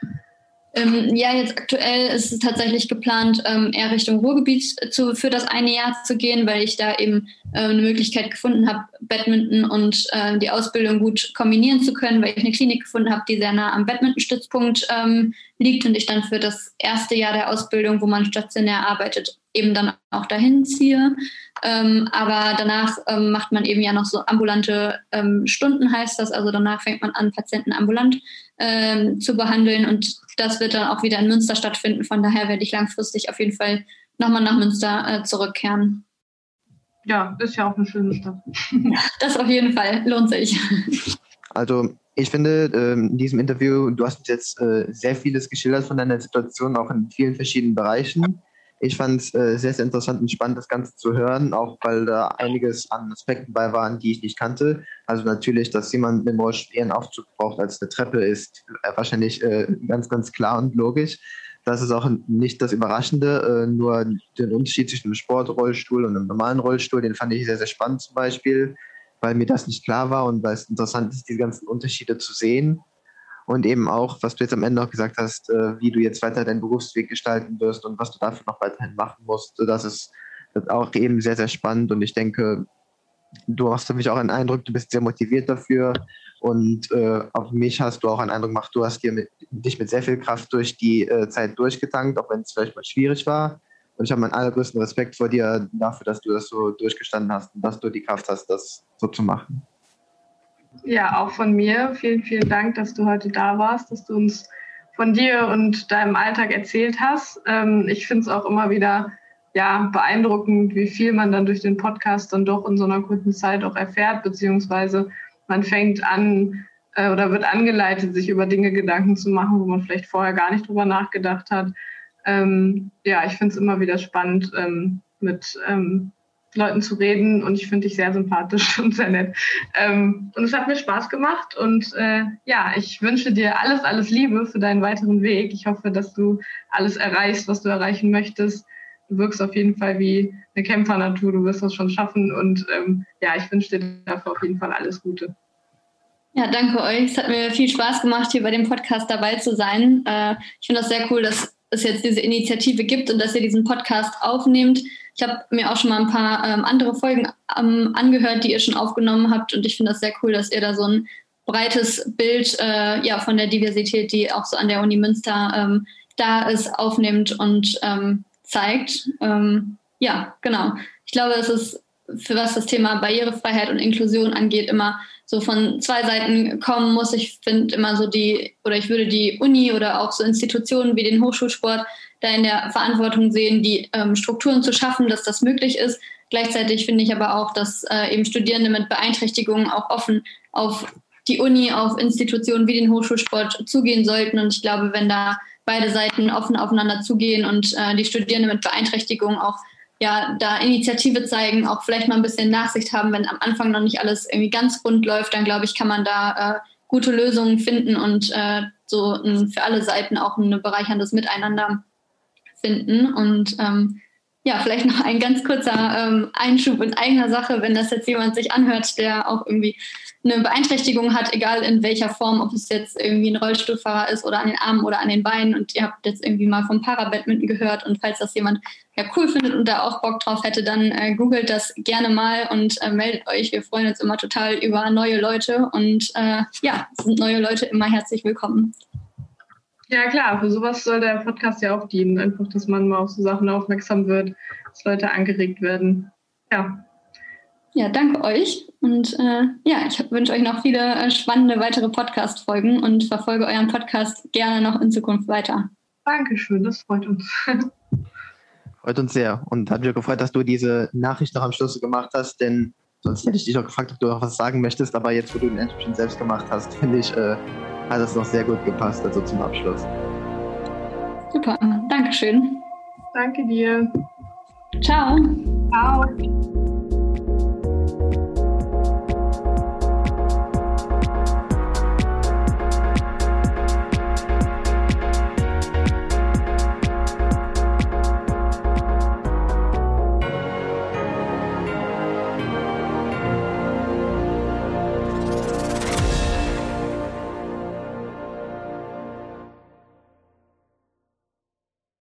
Ähm, ja, jetzt aktuell ist es tatsächlich geplant, ähm, eher Richtung Ruhrgebiet zu, für das eine Jahr zu gehen, weil ich da eben äh, eine Möglichkeit gefunden habe, Badminton und äh, die Ausbildung gut kombinieren zu können, weil ich eine Klinik gefunden habe, die sehr nah am Badmintonstützpunkt ähm, liegt und ich dann für das erste Jahr der Ausbildung, wo man stationär arbeitet, eben dann auch dahin ziehe. Ähm, aber danach ähm, macht man eben ja noch so ambulante ähm, Stunden, heißt das. Also danach fängt man an, Patienten ambulant ähm, zu behandeln und das wird dann auch wieder in Münster stattfinden. Von daher werde ich langfristig auf jeden Fall nochmal nach Münster äh, zurückkehren.
Ja, ist ja auch eine schöne Stadt.
das auf jeden Fall, lohnt sich.
Also ich finde, ähm, in diesem Interview, du hast uns jetzt äh, sehr vieles geschildert von deiner Situation, auch in vielen verschiedenen Bereichen. Ich fand es äh, sehr, sehr interessant und spannend, das Ganze zu hören, auch weil da einiges an Aspekten bei waren, die ich nicht kannte. Also natürlich, dass jemand mit dem Rollstuhl einen Aufzug braucht als eine Treppe, ist äh, wahrscheinlich äh, ganz, ganz klar und logisch. Das ist auch nicht das Überraschende, äh, nur den Unterschied zwischen einem Sportrollstuhl und einem normalen Rollstuhl, den fand ich sehr, sehr spannend zum Beispiel, weil mir das nicht klar war und weil es interessant ist, diese ganzen Unterschiede zu sehen und eben auch, was du jetzt am Ende noch gesagt hast, äh, wie du jetzt weiter deinen Berufsweg gestalten wirst und was du dafür noch weiterhin machen musst. Das ist, auch eben sehr, sehr spannend und ich denke, du hast für mich auch einen Eindruck, du bist sehr motiviert dafür und äh, auf mich hast du auch einen Eindruck gemacht, du hast dir mit, dich mit sehr viel Kraft durch die äh, Zeit durchgetankt, auch wenn es vielleicht mal schwierig war. Und ich habe meinen allergrößten Respekt vor dir dafür, dass du das so durchgestanden hast und dass du die Kraft hast, das so zu machen.
Ja, auch von mir. Vielen, vielen Dank, dass du heute da warst, dass du uns von dir und deinem Alltag erzählt hast. Ähm, ich finde es auch immer wieder ja, beeindruckend, wie viel man dann durch den Podcast dann doch in so einer kurzen Zeit auch erfährt, beziehungsweise man fängt an äh, oder wird angeleitet, sich über Dinge Gedanken zu machen, wo man vielleicht vorher gar nicht drüber nachgedacht hat. Ähm, ja, ich finde es immer wieder spannend, ähm, mit Leuten zu reden und ich finde dich sehr sympathisch und sehr nett. Ähm, und es hat mir Spaß gemacht und äh, ja, ich wünsche dir alles, alles Liebe für deinen weiteren Weg. Ich hoffe, dass du alles erreichst, was du erreichen möchtest. Du wirkst auf jeden Fall wie eine Kämpfernatur, du wirst das schon schaffen und ähm, ja, ich wünsche dir dafür auf jeden Fall alles Gute.
Ja, danke euch. Es hat mir viel Spaß gemacht, hier bei dem Podcast dabei zu sein. Äh, ich finde das sehr cool, dass es jetzt diese Initiative gibt und dass ihr diesen Podcast aufnehmt. Ich habe mir auch schon mal ein paar ähm, andere Folgen ähm, angehört, die ihr schon aufgenommen habt. Und ich finde das sehr cool, dass ihr da so ein breites Bild äh, ja, von der Diversität, die auch so an der Uni Münster ähm, da ist, aufnimmt und ähm, zeigt. Ähm, ja, genau. Ich glaube, es ist, für was das Thema Barrierefreiheit und Inklusion angeht, immer so von zwei Seiten kommen muss. Ich finde immer so die, oder ich würde die Uni oder auch so Institutionen wie den Hochschulsport da in der Verantwortung sehen, die ähm, Strukturen zu schaffen, dass das möglich ist. Gleichzeitig finde ich aber auch, dass äh, eben Studierende mit Beeinträchtigungen auch offen auf die Uni, auf Institutionen wie den Hochschulsport zugehen sollten. Und ich glaube, wenn da beide Seiten offen aufeinander zugehen und äh, die Studierenden mit Beeinträchtigungen auch ja, da Initiative zeigen, auch vielleicht mal ein bisschen Nachsicht haben, wenn am Anfang noch nicht alles irgendwie ganz rund läuft, dann glaube ich, kann man da äh, gute Lösungen finden und äh, so für alle Seiten auch ein bereicherndes Miteinander finden. Und ähm, ja, vielleicht noch ein ganz kurzer ähm, Einschub in eigener Sache, wenn das jetzt jemand sich anhört, der auch irgendwie eine Beeinträchtigung hat, egal in welcher Form, ob es jetzt irgendwie ein Rollstuhlfahrer ist oder an den Armen oder an den Beinen und ihr habt jetzt irgendwie mal vom Parabadminton gehört und falls das jemand ja cool findet und da auch Bock drauf hätte, dann äh, googelt das gerne mal und äh, meldet euch. Wir freuen uns immer total über neue Leute und äh, ja, sind neue Leute immer herzlich willkommen.
Ja, klar, für sowas soll der Podcast ja auch dienen. Einfach, dass man mal auf so Sachen aufmerksam wird, dass Leute angeregt werden. Ja.
Ja, danke euch. Und äh, ja, ich wünsche euch noch viele äh, spannende weitere Podcast-Folgen und verfolge euren Podcast gerne noch in Zukunft weiter.
Dankeschön, das freut uns.
freut uns sehr. Und hat mich gefreut, dass du diese Nachricht noch am Schluss gemacht hast, denn sonst hätte ich dich auch gefragt, ob du noch was sagen möchtest. Aber jetzt, wo du den Endspiel selbst gemacht hast, finde ich, äh, hat es noch sehr gut gepasst, also zum Abschluss.
Super, Dankeschön.
Danke dir.
Ciao.
Ciao.